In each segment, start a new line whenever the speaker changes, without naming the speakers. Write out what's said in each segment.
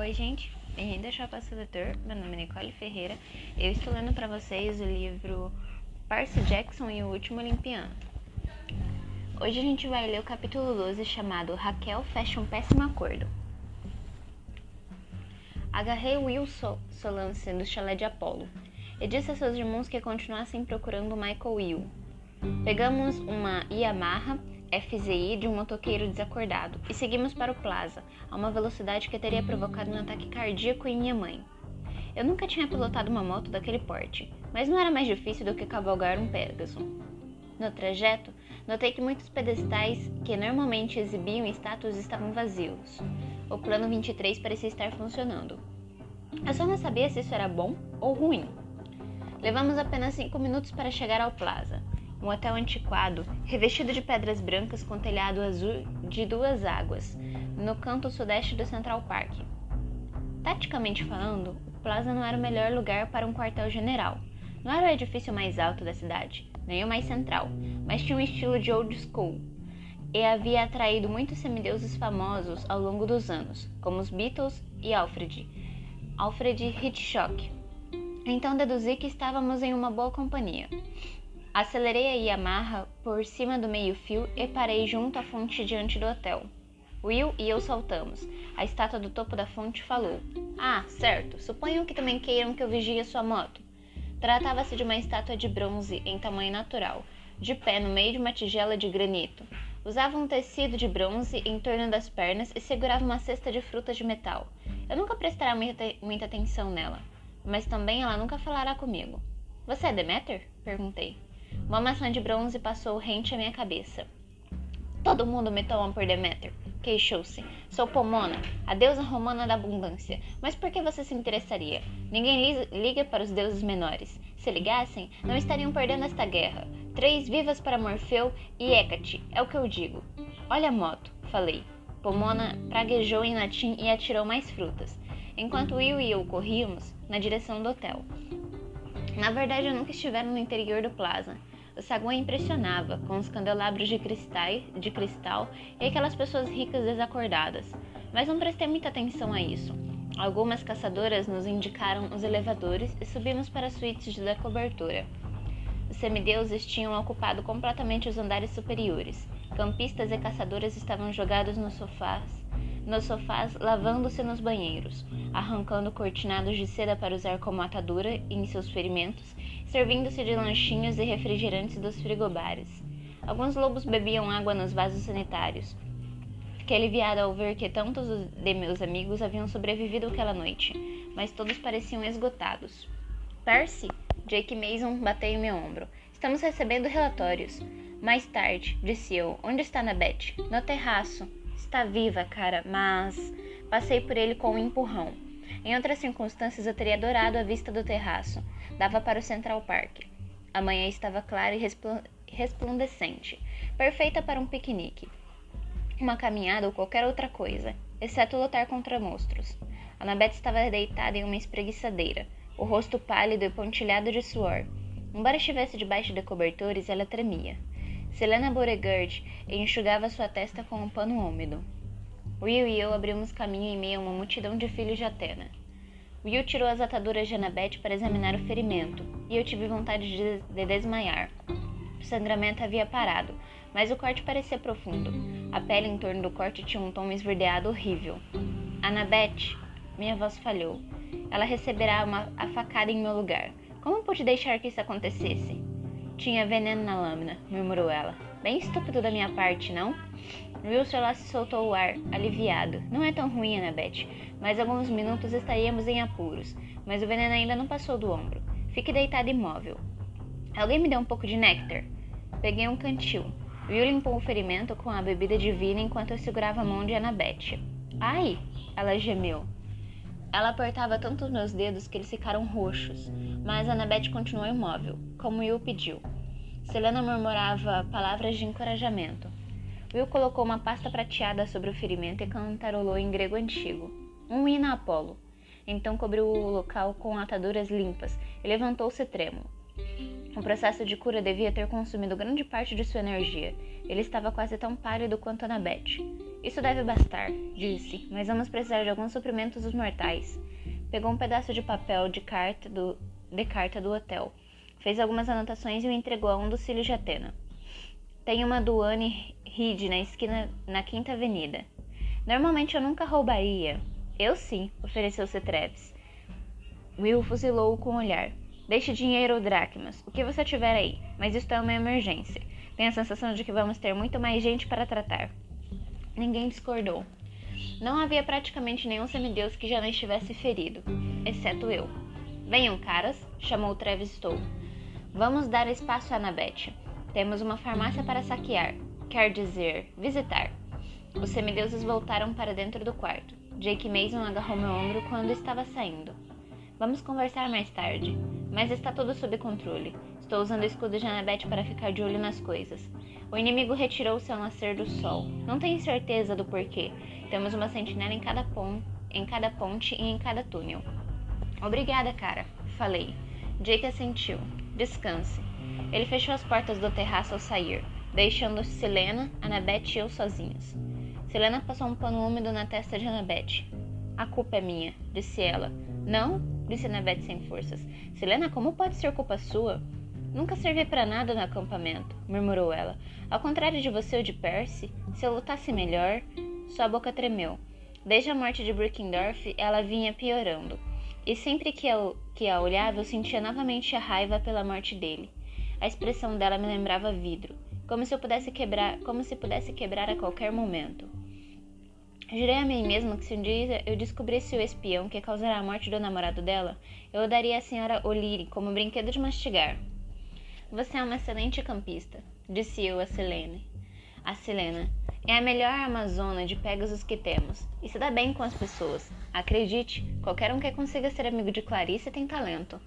Oi, gente. Bem-vindo ao Seletor. Meu nome é Nicole Ferreira. Eu estou lendo para vocês o livro Percy Jackson e o Último Olimpiano. Hoje a gente vai ler o capítulo 12 chamado Raquel fecha um péssimo acordo. Agarrei Will Solance do chalé de Apolo e disse a seus irmãos que continuassem procurando Michael Will. Pegamos uma Yamaha FZI de um motoqueiro desacordado e seguimos para o Plaza, a uma velocidade que teria provocado um ataque cardíaco em minha mãe. Eu nunca tinha pilotado uma moto daquele porte, mas não era mais difícil do que cavalgar um Pegasus. No trajeto, notei que muitos pedestais que normalmente exibiam estátuas estavam vazios. O plano 23 parecia estar funcionando. Eu só não sabia se isso era bom ou ruim. Levamos apenas cinco minutos para chegar ao Plaza um hotel antiquado, revestido de pedras brancas com telhado azul de duas águas, no canto sudeste do Central Park. Taticamente falando, o Plaza não era o melhor lugar para um quartel-general. Não era o edifício mais alto da cidade, nem o mais central, mas tinha um estilo de old school e havia atraído muitos semideuses famosos ao longo dos anos, como os Beatles e Alfred, Alfred Hitchcock. Então deduzi que estávamos em uma boa companhia. Acelerei a Yamaha por cima do meio-fio e parei junto à fonte diante do hotel. Will e eu saltamos. A estátua do topo da fonte falou: Ah, certo. Suponham que também queiram que eu vigie sua moto. Tratava-se de uma estátua de bronze em tamanho natural, de pé no meio de uma tigela de granito. Usava um tecido de bronze em torno das pernas e segurava uma cesta de frutas de metal. Eu nunca prestará muita, muita atenção nela, mas também ela nunca falará comigo. Você é Demeter? perguntei. Uma maçã de bronze passou rente à minha cabeça. Todo mundo me toma por Deméter, queixou-se. Sou Pomona, a deusa romana da abundância. Mas por que você se interessaria? Ninguém liga para os deuses menores. Se ligassem, não estariam perdendo esta guerra. Três vivas para Morfeu e Hecate, é o que eu digo. Olha a moto, falei. Pomona praguejou em latim e atirou mais frutas, enquanto Will e eu corríamos na direção do hotel. Na verdade, eu nunca estivera no interior do Plaza. Saguão impressionava, com os candelabros de, de cristal e aquelas pessoas ricas desacordadas. Mas não prestei muita atenção a isso. Algumas caçadoras nos indicaram os elevadores e subimos para as suítes de cobertura. Os semideuses tinham ocupado completamente os andares superiores. Campistas e caçadoras estavam jogados nos sofás nos sofás lavando-se nos banheiros, arrancando cortinados de seda para usar como atadura em seus ferimentos, servindo-se de lanchinhos e refrigerantes dos frigobares. Alguns lobos bebiam água nos vasos sanitários. Fiquei aliviado ao ver que tantos de meus amigos haviam sobrevivido aquela noite, mas todos pareciam esgotados. Percy? Jake Mason bateu em meu ombro. Estamos recebendo relatórios. Mais tarde, disse eu. Onde está Annabeth? No terraço. Está viva, cara, mas passei por ele com um empurrão. Em outras circunstâncias eu teria adorado a vista do terraço. Dava para o Central Park. A manhã estava clara e resplandecente, perfeita para um piquenique. Uma caminhada ou qualquer outra coisa, exceto lutar contra monstros. Annabeth estava deitada em uma espreguiçadeira, o rosto pálido e pontilhado de suor. Embora estivesse debaixo de cobertores, ela tremia. Selena Beauregard enxugava sua testa com um pano úmido. Will e eu abrimos caminho em meio a uma multidão de filhos de Atena. Will tirou as ataduras de Annabeth para examinar o ferimento, e eu tive vontade de, de desmaiar. O sangramento havia parado, mas o corte parecia profundo. A pele em torno do corte tinha um tom esverdeado horrível. Annabeth, minha voz falhou. Ela receberá uma a facada em meu lugar. Como pude deixar que isso acontecesse? Tinha veneno na lâmina, murmurou ela. Bem estúpido da minha parte, não? Wilson lá se soltou o ar, aliviado. Não é tão ruim, Annabeth. Mais alguns minutos estaríamos em apuros, mas o veneno ainda não passou do ombro. Fique deitada imóvel. Alguém me deu um pouco de néctar? Peguei um cantil. Will limpou o ferimento com a bebida divina enquanto eu segurava a mão de Annabeth. Ai! Ela gemeu. Ela apertava tanto os meus dedos que eles ficaram roxos, mas Annabeth continuou imóvel, como Will pediu. Selena murmurava palavras de encorajamento. Will colocou uma pasta prateada sobre o ferimento e cantarolou em grego antigo. Um hino a Apolo. Então cobriu o local com ataduras limpas e levantou-se trêmulo. O processo de cura devia ter consumido grande parte de sua energia. Ele estava quase tão pálido quanto Annabeth. Isso deve bastar, disse, mas vamos precisar de alguns suprimentos dos mortais. Pegou um pedaço de papel de carta do, de carta do hotel, fez algumas anotações e o entregou a um dos filhos de Atena. Tem uma do Anne Reed na esquina na Quinta Avenida. Normalmente eu nunca roubaria. Eu sim, ofereceu-se Treves. Will fuzilou-o com o olhar. Deixe dinheiro ou dracmas, o que você tiver aí, mas isto é uma emergência. Tenho a sensação de que vamos ter muito mais gente para tratar. Ninguém discordou. Não havia praticamente nenhum semideus que já não estivesse ferido, exceto eu. Venham, caras, chamou Travis Stowe. Vamos dar espaço a Annabeth. Temos uma farmácia para saquear, quer dizer, visitar. Os semideuses voltaram para dentro do quarto. Jake Mason agarrou meu ombro quando estava saindo. Vamos conversar mais tarde, mas está tudo sob controle. Estou usando o escudo de Annabeth para ficar de olho nas coisas. O inimigo retirou-se ao nascer do sol. Não tenho certeza do porquê. Temos uma sentinela em cada, pon em cada ponte e em cada túnel. Obrigada, cara, falei. Jake assentiu. Descanse. Ele fechou as portas do terraço ao sair, deixando Selena, Annabeth e eu sozinhos. Selena passou um pano úmido na testa de Annabeth. A culpa é minha, disse ela. Não, disse Annabeth sem forças. Selena, como pode ser culpa sua? Nunca servi para nada no acampamento, murmurou ela. Ao contrário de você ou de Percy, se eu lutasse melhor. Sua boca tremeu. Desde a morte de Brickendorf, ela vinha piorando. E sempre que, eu, que a olhava, eu sentia novamente a raiva pela morte dele. A expressão dela me lembrava vidro, como se eu pudesse quebrar, como se pudesse quebrar a qualquer momento. Jurei a mim mesma que se um dia eu descobrisse o espião que causara a morte do namorado dela, eu daria à senhora O'Leary como brinquedo de mastigar. Você é uma excelente campista, disse eu a Selene. A Selena. É a melhor amazona de Pegasus que temos. E se dá bem com as pessoas. Acredite, qualquer um que consiga ser amigo de Clarice tem talento.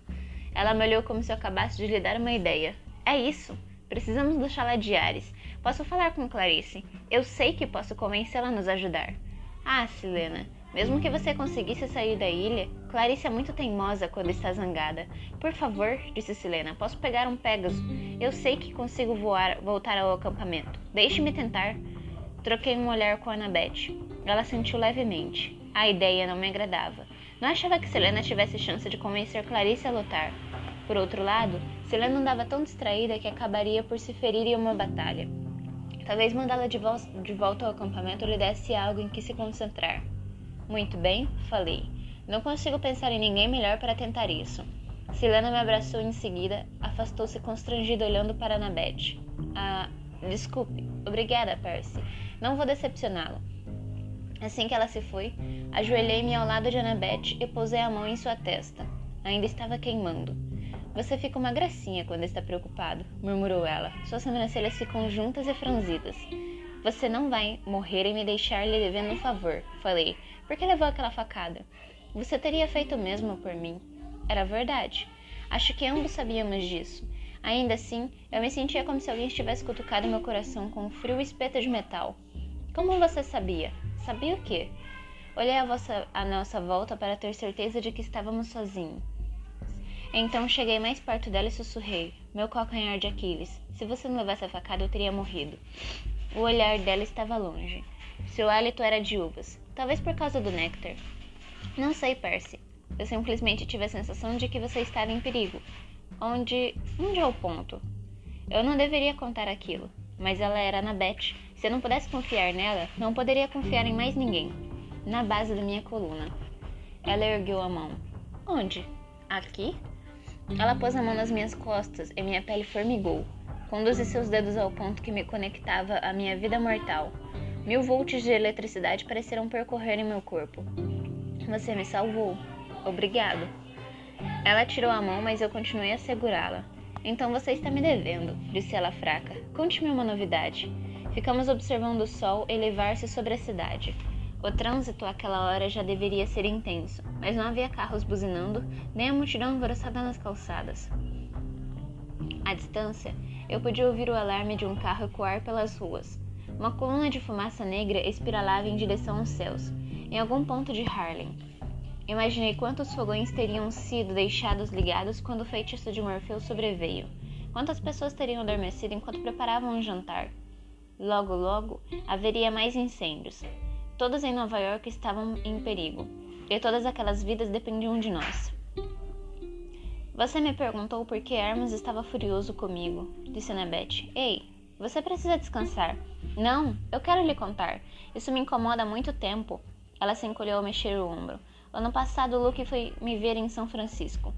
Ela me olhou como se eu acabasse de lhe dar uma ideia. É isso. Precisamos chalé de Ares. Posso falar com Clarice. Eu sei que posso convencê-la a nos ajudar. Ah, Selena, mesmo que você conseguisse sair da ilha, Clarice é muito teimosa quando está zangada. Por favor, disse Selena, posso pegar um Pegasus? Eu sei que consigo voar, voltar ao acampamento. Deixe-me tentar. Troquei um olhar com Annabeth. Ela sentiu levemente. A ideia não me agradava. Não achava que Selena tivesse chance de convencer Clarice a lutar. Por outro lado, Selena andava tão distraída que acabaria por se ferir em uma batalha. Talvez mandá-la de, vo de volta ao acampamento lhe desse algo em que se concentrar. Muito bem, falei. Não consigo pensar em ninguém melhor para tentar isso. Silena me abraçou em seguida, afastou-se constrangida olhando para Annabeth. Ah, desculpe. Obrigada, Percy. Não vou decepcioná-lo. Assim que ela se foi, ajoelhei-me ao lado de Annabeth e pousei a mão em sua testa. Ainda estava queimando. Você fica uma gracinha quando está preocupado, murmurou ela. Suas sobrancelhas ficam juntas e franzidas. Você não vai morrer e me deixar lhe devendo um favor, falei, por que levou aquela facada? Você teria feito o mesmo por mim. Era verdade. Acho que ambos sabíamos disso. Ainda assim, eu me sentia como se alguém estivesse cutucado meu coração com um frio espeto de metal. Como você sabia? Sabia o quê? Olhei a, vossa, a nossa volta para ter certeza de que estávamos sozinhos. Então cheguei mais perto dela e sussurrei: Meu calcanhar de Aquiles. Se você não levasse a facada, eu teria morrido. O olhar dela estava longe. Seu hálito era de uvas. Talvez por causa do néctar. Não sei, Percy. Eu simplesmente tive a sensação de que você estava em perigo. Onde. Onde é o ponto? Eu não deveria contar aquilo, mas ela era Annabeth. Se eu não pudesse confiar nela, não poderia confiar em mais ninguém. Na base da minha coluna. Ela ergueu a mão. Onde? Aqui? Ela pôs a mão nas minhas costas e minha pele formigou. Conduzi seus dedos ao ponto que me conectava à minha vida mortal. Mil volts de eletricidade pareceram percorrer em meu corpo. Você me salvou. Obrigado. Ela tirou a mão, mas eu continuei a segurá-la. Então você está me devendo, disse ela fraca. Conte-me uma novidade. Ficamos observando o sol elevar-se sobre a cidade. O trânsito àquela hora já deveria ser intenso, mas não havia carros buzinando, nem a multidão alvoroçada nas calçadas. À distância, eu podia ouvir o alarme de um carro ecoar pelas ruas. Uma coluna de fumaça negra espiralava em direção aos céus, em algum ponto de Harlem. Imaginei quantos fogões teriam sido deixados ligados quando o feitiço de Morfeu sobreveio. Quantas pessoas teriam adormecido enquanto preparavam um jantar. Logo, logo haveria mais incêndios. Todos em Nova York estavam em perigo, e todas aquelas vidas dependiam de nós. Você me perguntou por que Hermes estava furioso comigo, disse Annabeth. Ei, você precisa descansar. Não, eu quero lhe contar. Isso me incomoda há muito tempo. Ela se encolheu ao mexer o ombro. Ano passado, Luke foi me ver em São Francisco.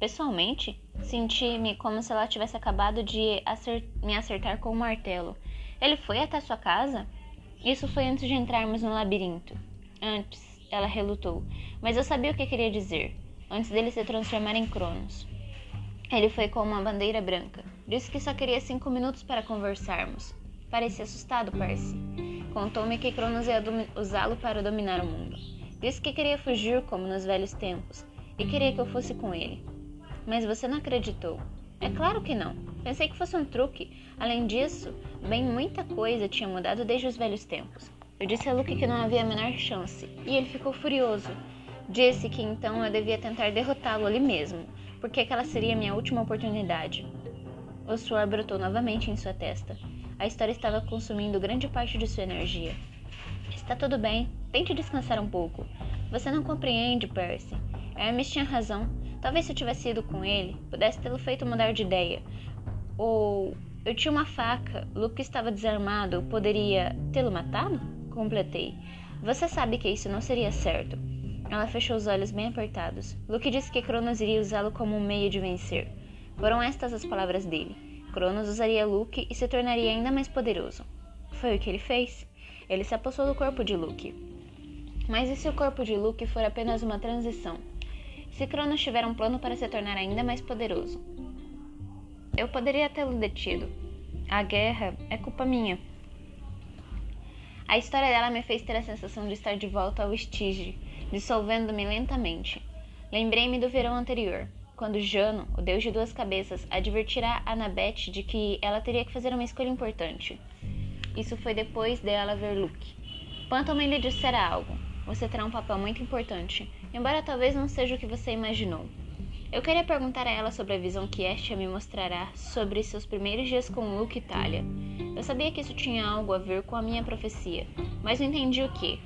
Pessoalmente, senti-me como se ela tivesse acabado de acert me acertar com um martelo. Ele foi até sua casa? Isso foi antes de entrarmos no labirinto. Antes, ela relutou, mas eu sabia o que queria dizer. Antes dele se transformar em Cronos. Ele foi com uma bandeira branca. Disse que só queria cinco minutos para conversarmos. Parecia assustado, Percy. Contou-me que Cronos ia usá-lo para dominar o mundo. Disse que queria fugir como nos velhos tempos e queria que eu fosse com ele. Mas você não acreditou. É claro que não. Pensei que fosse um truque. Além disso, bem muita coisa tinha mudado desde os velhos tempos. Eu disse a Luke que não havia a menor chance, e ele ficou furioso. Disse que então eu devia tentar derrotá-lo ali mesmo, porque aquela seria minha última oportunidade. O suor brotou novamente em sua testa. A história estava consumindo grande parte de sua energia. Está tudo bem, tente descansar um pouco. Você não compreende, Percy. Hermes tinha razão. Talvez se eu tivesse ido com ele, pudesse tê-lo feito mudar de ideia. Ou eu tinha uma faca, Luke estava desarmado, poderia tê-lo matado? Completei. Você sabe que isso não seria certo. Ela fechou os olhos bem apertados. Luke disse que Cronos iria usá-lo como um meio de vencer. Foram estas as palavras dele. Cronos usaria Luke e se tornaria ainda mais poderoso. Foi o que ele fez. Ele se apossou do corpo de Luke. Mas e se o corpo de Luke for apenas uma transição? Se Cronos tiver um plano para se tornar ainda mais poderoso. Eu poderia tê-lo detido. A guerra é culpa minha. A história dela me fez ter a sensação de estar de volta ao Estige, dissolvendo-me lentamente. Lembrei-me do verão anterior, quando Jano, o deus de duas cabeças, advertirá Annabeth de que ela teria que fazer uma escolha importante. Isso foi depois dela ver Luke. Pantoman lhe dissera algo. Você terá um papel muito importante embora talvez não seja o que você imaginou. Eu queria perguntar a ela sobre a visão que Estia me mostrará sobre seus primeiros dias com Luke e Talia. Eu sabia que isso tinha algo a ver com a minha profecia, mas não entendi o que.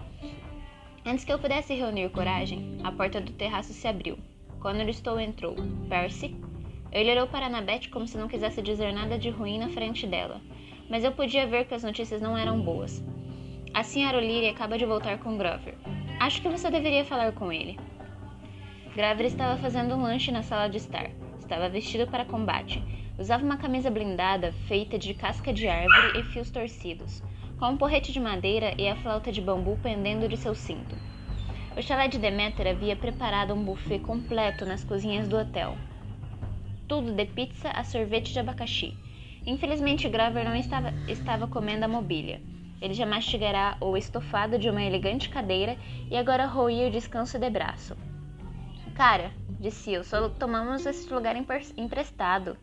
Antes que eu pudesse reunir coragem, a porta do terraço se abriu. Quando Aristou entrou, Percy. Ele olhou para Annabeth como se não quisesse dizer nada de ruim na frente dela, mas eu podia ver que as notícias não eram boas. A Sra. O'Leary acaba de voltar com Grover. Acho que você deveria falar com ele. Graver estava fazendo um lanche na sala de estar. Estava vestido para combate. Usava uma camisa blindada feita de casca de árvore e fios torcidos, com um porrete de madeira e a flauta de bambu pendendo de seu cinto. O chalé de Demeter havia preparado um buffet completo nas cozinhas do hotel. Tudo de pizza a sorvete de abacaxi. Infelizmente, Graver não estava, estava comendo a mobília. Ele já mastigará o estofado de uma elegante cadeira e agora roía o descanso de braço. Cara, disse eu, só tomamos esse lugar emprestado.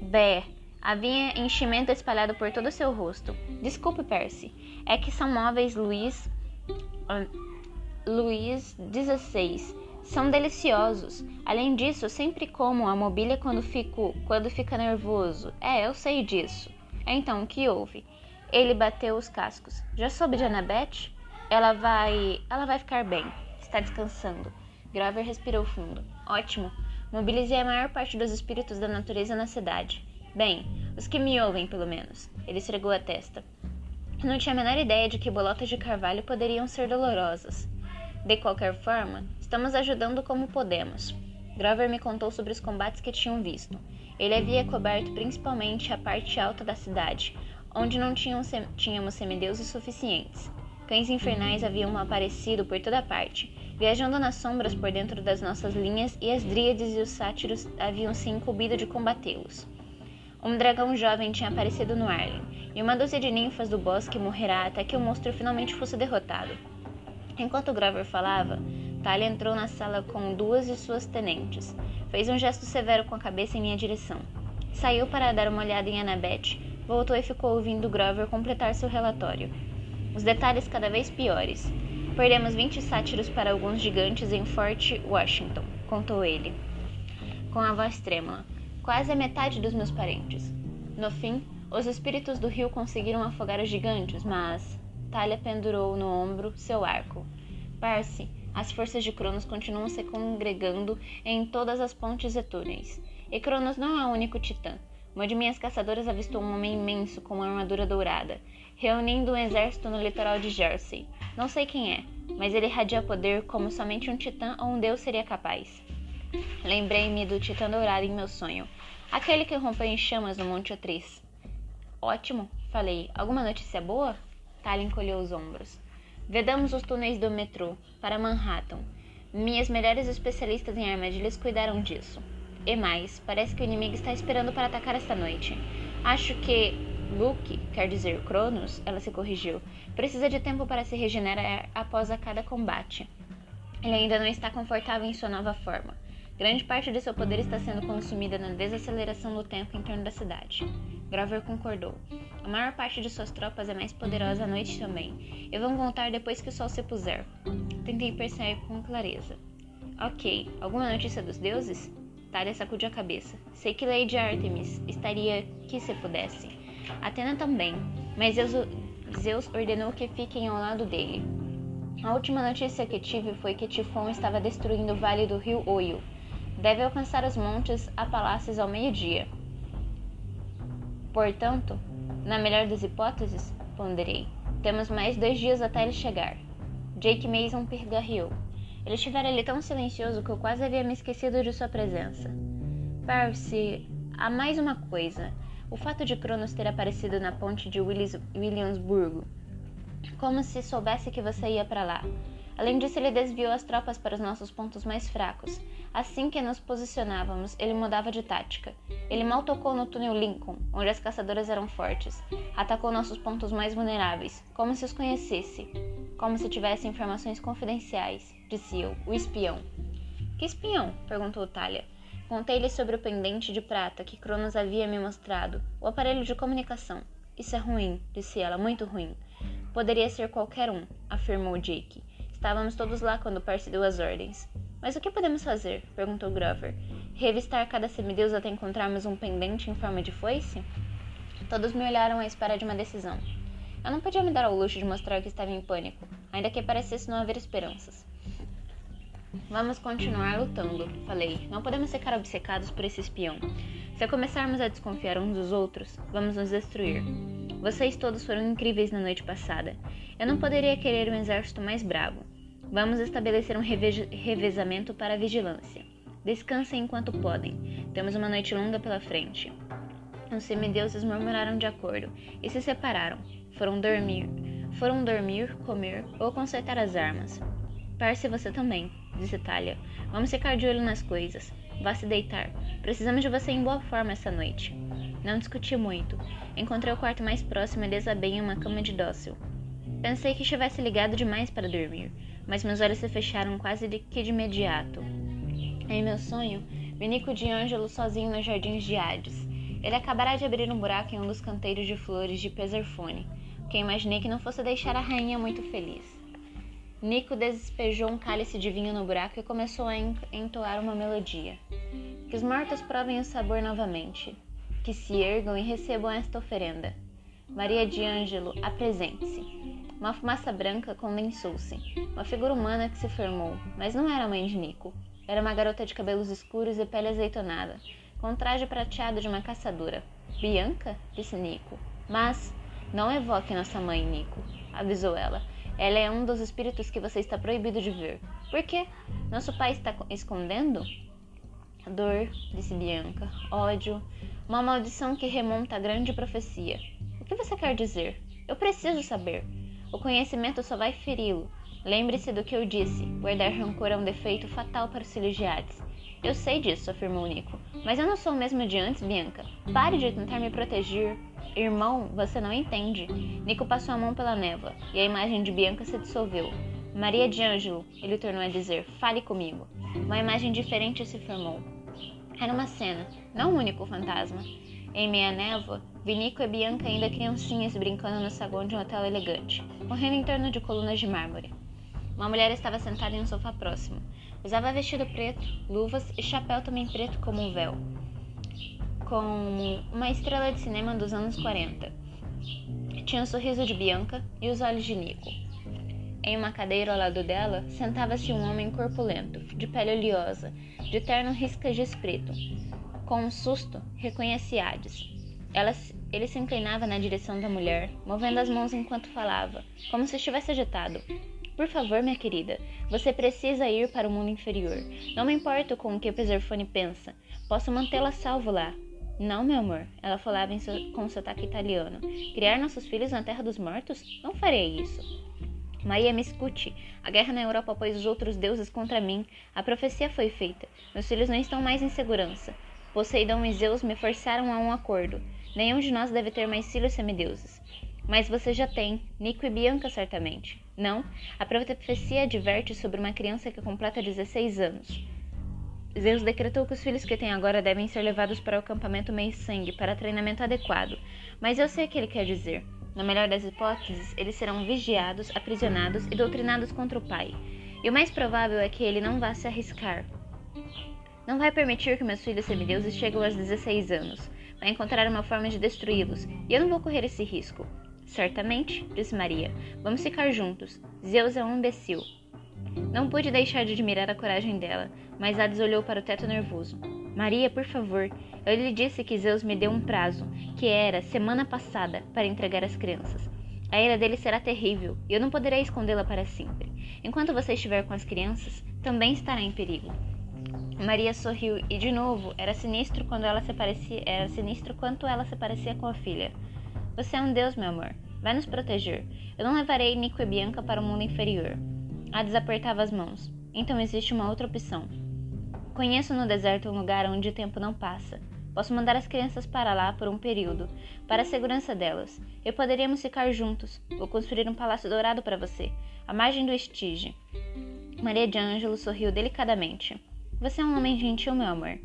Bé, havia enchimento espalhado por todo o seu rosto. Desculpe, Percy, é que são móveis Luiz. Uh, Luiz XVI. São deliciosos. Além disso, sempre como a mobília quando fico quando fica nervoso. É, eu sei disso. Então, o que houve? Ele bateu os cascos. Já soube de Annabeth? Ela vai. Ela vai ficar bem. Está descansando. Grover respirou fundo. Ótimo. Mobilizei a maior parte dos espíritos da natureza na cidade. Bem, os que me ouvem, pelo menos. Ele esfregou a testa. Não tinha a menor ideia de que bolotas de carvalho poderiam ser dolorosas. De qualquer forma, estamos ajudando como podemos. Grover me contou sobre os combates que tinham visto. Ele havia coberto principalmente a parte alta da cidade, onde não tínhamos semideuses suficientes. Cães infernais haviam aparecido por toda parte, viajando nas sombras por dentro das nossas linhas, e as dríades e os sátiros haviam se incumbido de combatê-los. Um dragão jovem tinha aparecido no Arlen, e uma dúzia de ninfas do bosque morrerá até que o monstro finalmente fosse derrotado. Enquanto Grover falava, Talia entrou na sala com duas de suas tenentes. Fez um gesto severo com a cabeça em minha direção. Saiu para dar uma olhada em Annabeth, voltou e ficou ouvindo Grover completar seu relatório. Os detalhes cada vez piores. Perdemos 20 sátiros para alguns gigantes em Fort Washington, contou ele, com a voz trêmula. Quase a metade dos meus parentes. No fim, Os espíritos do rio conseguiram afogar os gigantes, mas Talia pendurou no ombro seu arco. Parse, as forças de Cronos continuam se congregando em todas as pontes e túneis. E Cronos não é o único titã. Uma de minhas caçadoras avistou um homem imenso com uma armadura dourada, reunindo um exército no litoral de Jersey. Não sei quem é, mas ele irradia poder como somente um titã ou um deus seria capaz. Lembrei-me do titã dourado em meu sonho, aquele que rompeu em chamas no Monte Atris. Ótimo, falei. Alguma notícia boa? Tali encolheu os ombros. Vedamos os túneis do metrô para Manhattan. Minhas melhores especialistas em armadilhas cuidaram disso. E mais, parece que o inimigo está esperando para atacar esta noite. Acho que Luke, quer dizer Cronos, ela se corrigiu, precisa de tempo para se regenerar após a cada combate. Ele ainda não está confortável em sua nova forma. Grande parte de seu poder está sendo consumida na desaceleração do tempo em torno da cidade. Grover concordou. A maior parte de suas tropas é mais poderosa à noite também, e vão voltar depois que o sol se puser. Tentei perceber com clareza. Ok, alguma notícia dos deuses? Talia sacudiu a cabeça. Sei que Lady Artemis estaria aqui se pudesse. Atena também, mas Zeus, Zeus ordenou que fiquem ao lado dele. A última notícia que tive foi que Tifon estava destruindo o vale do rio Oio. Deve alcançar os montes Apalaces ao meio-dia. Portanto, na melhor das hipóteses, ponderei, temos mais dois dias até ele chegar. Jake Mason pergarreou. Ele estivera ali tão silencioso que eu quase havia me esquecido de sua presença. Percy, há mais uma coisa. O fato de Cronos ter aparecido na ponte de Williamsburgo. Como se soubesse que você ia para lá. Além disso, ele desviou as tropas para os nossos pontos mais fracos. Assim que nos posicionávamos, ele mudava de tática. Ele mal tocou no túnel Lincoln, onde as caçadoras eram fortes. Atacou nossos pontos mais vulneráveis, como se os conhecesse, como se tivesse informações confidenciais disse eu, o espião. Que espião? perguntou Talia. Contei-lhe sobre o pendente de prata que Cronos havia me mostrado, o aparelho de comunicação. Isso é ruim, disse ela, muito ruim. Poderia ser qualquer um, afirmou Jake. Estávamos todos lá quando Percy deu as ordens. Mas o que podemos fazer? perguntou Grover. Revistar cada semideus até encontrarmos um pendente em forma de foice? Todos me olharam à espera de uma decisão. Eu não podia me dar ao luxo de mostrar que estava em pânico, ainda que parecesse não haver esperanças. Vamos continuar lutando, falei. Não podemos ficar obcecados por esse espião. Se começarmos a desconfiar uns dos outros, vamos nos destruir. Vocês todos foram incríveis na noite passada. Eu não poderia querer um exército mais bravo. Vamos estabelecer um reve revezamento para a vigilância. Descansem enquanto podem. Temos uma noite longa pela frente. Os semideuses murmuraram de acordo e se separaram. Foram dormir. Foram dormir, comer ou consertar as armas. Perce você também, disse Talia. Vamos ficar de olho nas coisas. Vá se deitar. Precisamos de você em boa forma esta noite. Não discuti muito. Encontrei o quarto mais próximo e desabei em uma cama de dócil. Pensei que estivesse ligado demais para dormir, mas meus olhos se fecharam quase de que de imediato. Em meu sonho, vi Nico de Ângelo sozinho nos jardins de Hades. Ele acabará de abrir um buraco em um dos canteiros de flores de Peserfone, que imaginei que não fosse deixar a rainha muito feliz. Nico despejou um cálice de vinho no buraco e começou a entoar uma melodia. Que os mortos provem o sabor novamente, que se ergam e recebam esta oferenda. Maria de Ângelo, apresente-se. Uma fumaça branca condensou-se. Uma figura humana que se formou, mas não era a mãe de Nico. Era uma garota de cabelos escuros e pele azeitonada, com traje prateado de uma caçadora. Bianca? disse Nico. Mas não evoque nossa mãe, Nico, avisou ela. Ela é um dos espíritos que você está proibido de ver. Por quê? Nosso pai está escondendo? Dor, disse Bianca. Ódio. Uma maldição que remonta à grande profecia. O que você quer dizer? Eu preciso saber. O conhecimento só vai feri-lo. Lembre-se do que eu disse. Guardar rancor é um defeito fatal para os Ciligiades. Eu sei disso, afirmou Nico. Mas eu não sou o mesmo de antes, Bianca. Pare de tentar me proteger. Irmão, você não entende. Nico passou a mão pela névoa e a imagem de Bianca se dissolveu. Maria de Ângelo, ele tornou a dizer, fale comigo. Uma imagem diferente se formou. Era uma cena, não um único fantasma. Em meia névoa, vi Nico e Bianca ainda criancinhas brincando no saguão de um hotel elegante, correndo em torno de colunas de mármore. Uma mulher estava sentada em um sofá próximo. Usava vestido preto, luvas e chapéu também preto como um véu. como uma estrela de cinema dos anos 40. Tinha o sorriso de Bianca e os olhos de Nico. Em uma cadeira ao lado dela, sentava-se um homem corpulento, de pele oleosa, de terno riscas de espreto. Com um susto, reconheci Hades. Ela, ele se inclinava na direção da mulher, movendo as mãos enquanto falava, como se estivesse agitado. Por favor, minha querida, você precisa ir para o mundo inferior. Não me importo com o que Peserfone pensa. Posso mantê-la salvo lá. Não, meu amor, ela falava seu, com sotaque italiano. Criar nossos filhos na terra dos mortos? Não farei isso. Maria, me escute. A guerra na Europa pôs os outros deuses contra mim. A profecia foi feita. Meus filhos não estão mais em segurança. Poseidon e Zeus me forçaram a um acordo. Nenhum de nós deve ter mais filhos semideuses. Mas você já tem, Nico e Bianca certamente. Não, a profecia adverte sobre uma criança que completa 16 anos. Zeus decretou que os filhos que tem agora devem ser levados para o acampamento meio-sangue para treinamento adequado, mas eu sei o que ele quer dizer. Na melhor das hipóteses, eles serão vigiados, aprisionados e doutrinados contra o pai. E o mais provável é que ele não vá se arriscar. Não vai permitir que meus filhos semideuses cheguem aos 16 anos. Vai encontrar uma forma de destruí-los, e eu não vou correr esse risco. Certamente, disse Maria. Vamos ficar juntos. Zeus é um imbecil. Não pude deixar de admirar a coragem dela, mas Hades olhou para o teto nervoso. Maria, por favor, eu lhe disse que Zeus me deu um prazo, que era semana passada, para entregar as crianças. A ira dele será terrível e eu não poderei escondê-la para sempre. Enquanto você estiver com as crianças, também estará em perigo. Maria sorriu e de novo era sinistro quando ela se parecia, era sinistro quanto ela se parecia com a filha. Você é um deus, meu amor. Vai nos proteger. Eu não levarei Nico e Bianca para o mundo inferior. Hades apertava as mãos. Então existe uma outra opção. Conheço no deserto um lugar onde o tempo não passa. Posso mandar as crianças para lá por um período, para a segurança delas. E poderíamos ficar juntos. Vou construir um palácio dourado para você, à margem do Estige. Maria de Ângelo sorriu delicadamente. Você é um homem gentil, meu amor.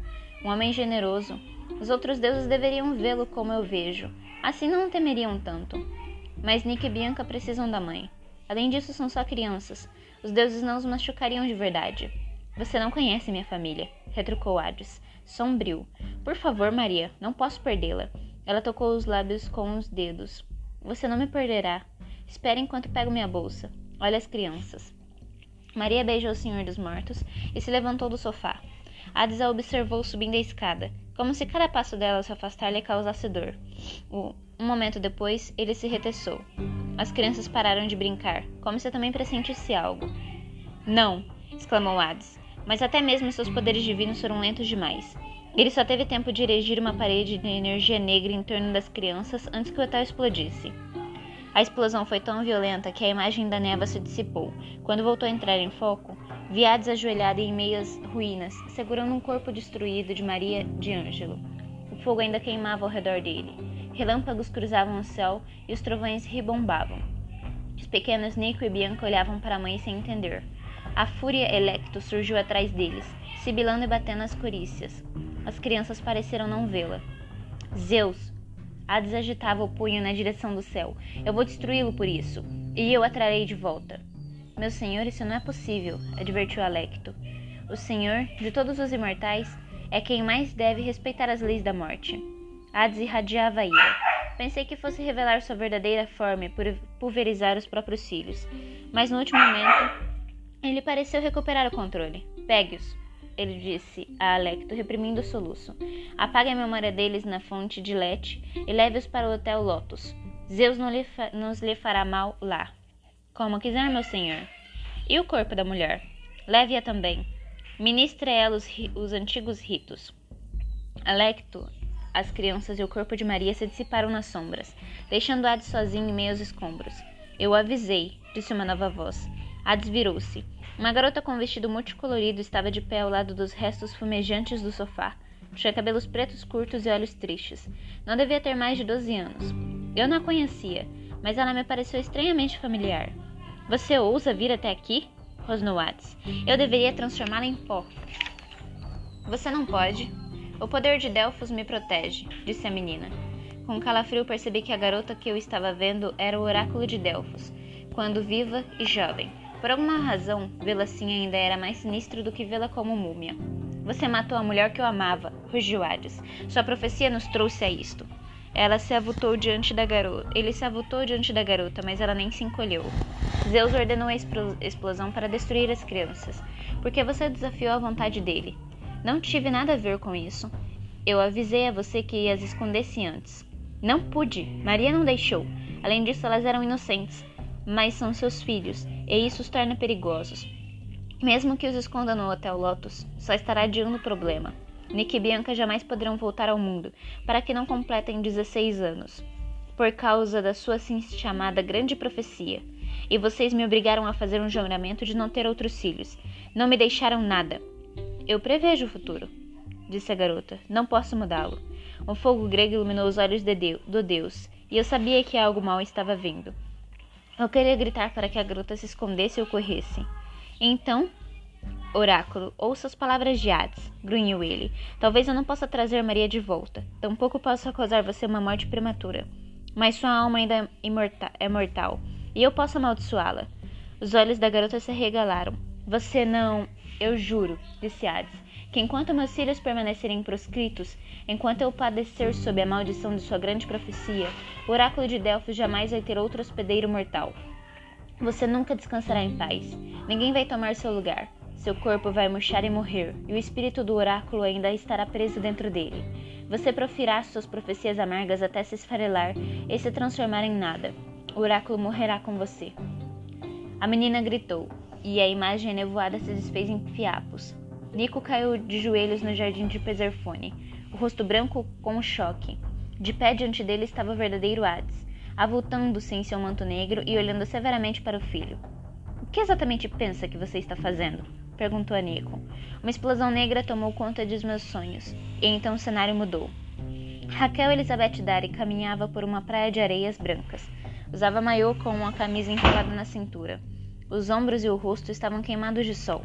Um homem generoso. Os outros deuses deveriam vê-lo como eu vejo. Assim não temeriam tanto. Mas Nick e Bianca precisam da mãe. Além disso, são só crianças. Os deuses não os machucariam de verdade. Você não conhece minha família, retrucou Hades, sombrio. Por favor, Maria, não posso perdê-la. Ela tocou os lábios com os dedos. Você não me perderá. Espere enquanto pego minha bolsa. Olha as crianças. Maria beijou o Senhor dos Mortos e se levantou do sofá. Hades a observou subindo a escada, como se cada passo dela se afastar lhe causasse dor. Um momento depois, ele se reteçou. As crianças pararam de brincar, como se também pressentisse algo. Não! exclamou Hades. Mas até mesmo seus poderes divinos foram lentos demais. Ele só teve tempo de erigir uma parede de energia negra em torno das crianças antes que o hotel explodisse. A explosão foi tão violenta que a imagem da neva se dissipou. Quando voltou a entrar em foco, Viades ajoelhada em meias ruínas, segurando um corpo destruído de Maria de Ângelo. O fogo ainda queimava ao redor dele. Relâmpagos cruzavam o céu e os trovões ribombavam. Os pequenos Nico e Bianca olhavam para a mãe sem entender. A fúria Electo surgiu atrás deles, sibilando e batendo as corícias. As crianças pareceram não vê-la. Zeus! Hades agitava o punho na direção do céu. Eu vou destruí-lo por isso, e eu atrarei de volta. Meu senhor, isso não é possível, advertiu Alecto. O senhor, de todos os imortais, é quem mais deve respeitar as leis da morte. Hades irradiava ira. Pensei que fosse revelar sua verdadeira forma e pulverizar os próprios filhos. Mas no último momento, ele pareceu recuperar o controle. Pegue-os, ele disse a Alecto, reprimindo o soluço. Apague a memória deles na fonte de Lete e leve-os para o Hotel Lotus. Zeus não lhe nos lhe fará mal lá. Como quiser, meu senhor. E o corpo da mulher? Leve-a também. Ministre a ela os, os antigos ritos. Alecto, as crianças e o corpo de Maria se dissiparam nas sombras, deixando Hades sozinho em meio aos escombros. Eu avisei, disse uma nova voz. Hades virou-se. Uma garota com um vestido multicolorido estava de pé ao lado dos restos fumejantes do sofá. Tinha cabelos pretos curtos e olhos tristes. Não devia ter mais de doze anos. Eu não a conhecia, mas ela me pareceu estranhamente familiar. Você ousa vir até aqui? rosnou Hades. Eu deveria transformá-la em pó. Você não pode. O poder de Delfos me protege, disse a menina. Com calafrio percebi que a garota que eu estava vendo era o oráculo de Delfos, quando viva e jovem. Por alguma razão, vê-la assim ainda era mais sinistro do que vê-la como múmia. Você matou a mulher que eu amava, rugiu Hades. Sua profecia nos trouxe a isto. Ela se avultou diante da garota. Ele se avultou diante da garota, mas ela nem se encolheu. Zeus ordenou a explosão para destruir as crianças, porque você desafiou a vontade dele. Não tive nada a ver com isso. Eu avisei a você que as escondesse antes. Não pude. Maria não deixou. Além disso, elas eram inocentes. Mas são seus filhos, e isso os torna perigosos. Mesmo que os esconda no Hotel Lotus, só estará adiando o problema. Nick e Bianca jamais poderão voltar ao mundo, para que não completem 16 anos. Por causa da sua assim chamada grande profecia. E vocês me obrigaram a fazer um juramento de não ter outros filhos. Não me deixaram nada. Eu prevejo o futuro, disse a garota. Não posso mudá-lo. Um fogo grego iluminou os olhos de Deus, do Deus, e eu sabia que algo mal estava vindo. Eu queria gritar para que a garota se escondesse ou corresse. Então, Oráculo, ouça as palavras de Hades, grunhiu ele. Talvez eu não possa trazer Maria de volta. Tampouco posso causar você uma morte prematura. Mas sua alma ainda é mortal, e eu posso amaldiçoá-la. Os olhos da garota se regalaram. Você não. Eu juro, disse Hades, que enquanto meus filhos permanecerem proscritos, enquanto eu padecer sob a maldição de sua grande profecia, o oráculo de Delfos jamais vai ter outro hospedeiro mortal. Você nunca descansará em paz. Ninguém vai tomar seu lugar. Seu corpo vai murchar e morrer, e o espírito do oráculo ainda estará preso dentro dele. Você profirá suas profecias amargas até se esfarelar e se transformar em nada. O oráculo morrerá com você. A menina gritou, e a imagem nevoada se desfez em fiapos. Nico caiu de joelhos no jardim de Peserfone, o rosto branco com choque. De pé diante dele estava o verdadeiro Hades avultando-se em seu manto negro e olhando severamente para o filho. O que exatamente pensa que você está fazendo? perguntou a Nico. Uma explosão negra tomou conta dos meus sonhos, e então o cenário mudou. Raquel Elizabeth Dari caminhava por uma praia de areias brancas. Usava maiô com uma camisa enrolada na cintura. Os ombros e o rosto estavam queimados de sol.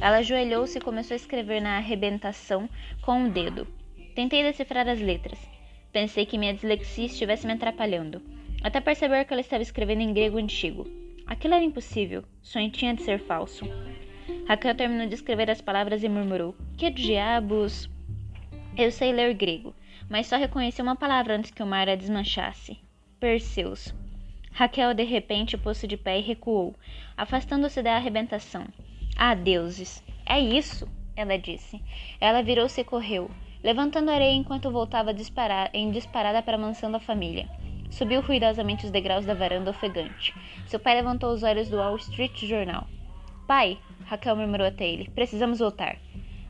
Ela ajoelhou-se e começou a escrever na arrebentação com um dedo. Tentei decifrar as letras. Pensei que minha dislexia estivesse me atrapalhando, até perceber que ela estava escrevendo em grego antigo. Aquilo era impossível, sonho tinha de ser falso. Raquel terminou de escrever as palavras e murmurou: Que diabos? Eu sei ler grego, mas só reconheci uma palavra antes que o mar a desmanchasse: Perseus. Raquel de repente pôs-se de pé e recuou, afastando-se da arrebentação. Ah, deuses! É isso! Ela disse. Ela virou-se e correu levantando areia enquanto voltava disparar, em disparada para a mansão da família. Subiu ruidosamente os degraus da varanda ofegante. Seu pai levantou os olhos do Wall Street Journal. Pai, Raquel murmurou até ele, precisamos voltar.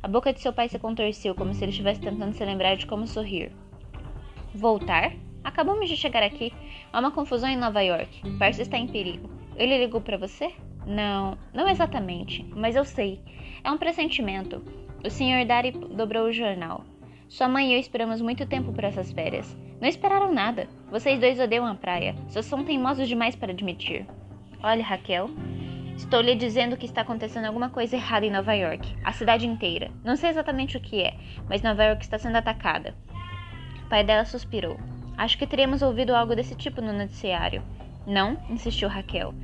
A boca de seu pai se contorceu, como se ele estivesse tentando se lembrar de como sorrir. Voltar? Acabamos de chegar aqui. Há uma confusão em Nova York. Percy está em perigo. Ele ligou para você? Não, não exatamente, mas eu sei. É um pressentimento. O Sr. Dari dobrou o jornal. Sua mãe e eu esperamos muito tempo por essas férias. Não esperaram nada. Vocês dois odeiam a praia. Só são teimosos demais para admitir. Olha, Raquel. Estou lhe dizendo que está acontecendo alguma coisa errada em Nova York. A cidade inteira. Não sei exatamente o que é, mas Nova York está sendo atacada. O pai dela suspirou. Acho que teríamos ouvido algo desse tipo no noticiário. Não, insistiu Raquel.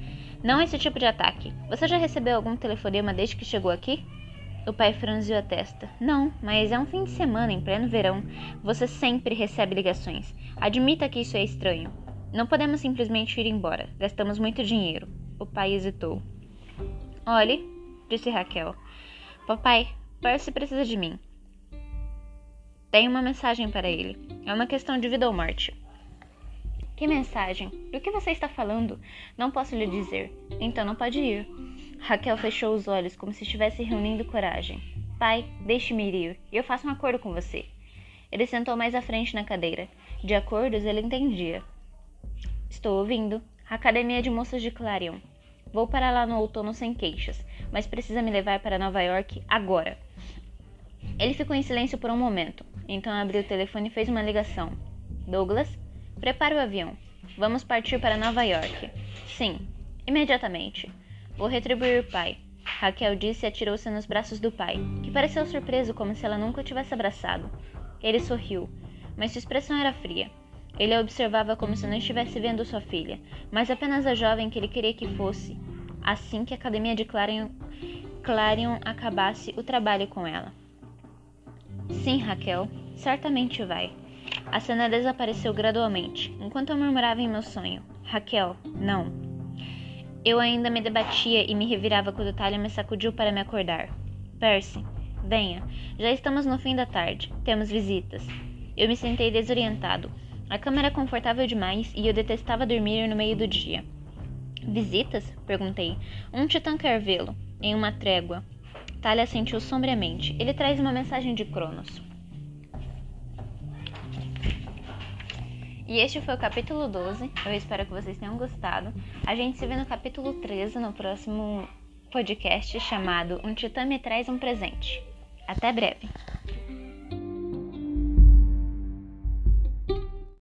Não esse tipo de ataque. Você já recebeu algum telefonema desde que chegou aqui? O pai franziu a testa. Não, mas é um fim de semana em pleno verão. Você sempre recebe ligações. Admita que isso é estranho. Não podemos simplesmente ir embora. Gastamos muito dinheiro. O pai hesitou. Olhe, disse Raquel. Papai, Percy precisa de mim. Tenho uma mensagem para ele. É uma questão de vida ou morte. Que mensagem? Do que você está falando? Não posso lhe dizer. Então não pode ir. Raquel fechou os olhos como se estivesse reunindo coragem. Pai, deixe-me ir. Eu faço um acordo com você. Ele sentou mais à frente na cadeira. De acordos, ele entendia. Estou ouvindo. Academia de Moças de Clarion. Vou para lá no outono sem queixas, mas precisa me levar para Nova York agora. Ele ficou em silêncio por um momento. Então abriu o telefone e fez uma ligação. Douglas? Prepare o avião. Vamos partir para Nova York. Sim, imediatamente. Vou retribuir o pai. Raquel disse e atirou-se nos braços do pai, que pareceu surpreso como se ela nunca o tivesse abraçado. Ele sorriu, mas sua expressão era fria. Ele a observava como se não estivesse vendo sua filha, mas apenas a jovem que ele queria que fosse, assim que a academia de Clarion, Clarion acabasse o trabalho com ela. Sim, Raquel, certamente vai. A cena desapareceu gradualmente, enquanto eu murmurava em meu sonho: Raquel, não. Eu ainda me debatia e me revirava quando Talia me sacudiu para me acordar. Percy, venha. Já estamos no fim da tarde. Temos visitas. Eu me sentei desorientado. A cama era confortável demais e eu detestava dormir no meio do dia. Visitas? perguntei. Um titã quer vê-lo, em uma trégua. Talia sentiu sombriamente. Ele traz uma mensagem de Cronos. E este foi o capítulo 12. Eu espero que vocês tenham gostado. A gente se vê no capítulo 13 no próximo podcast chamado Um Titã me traz um presente. Até breve!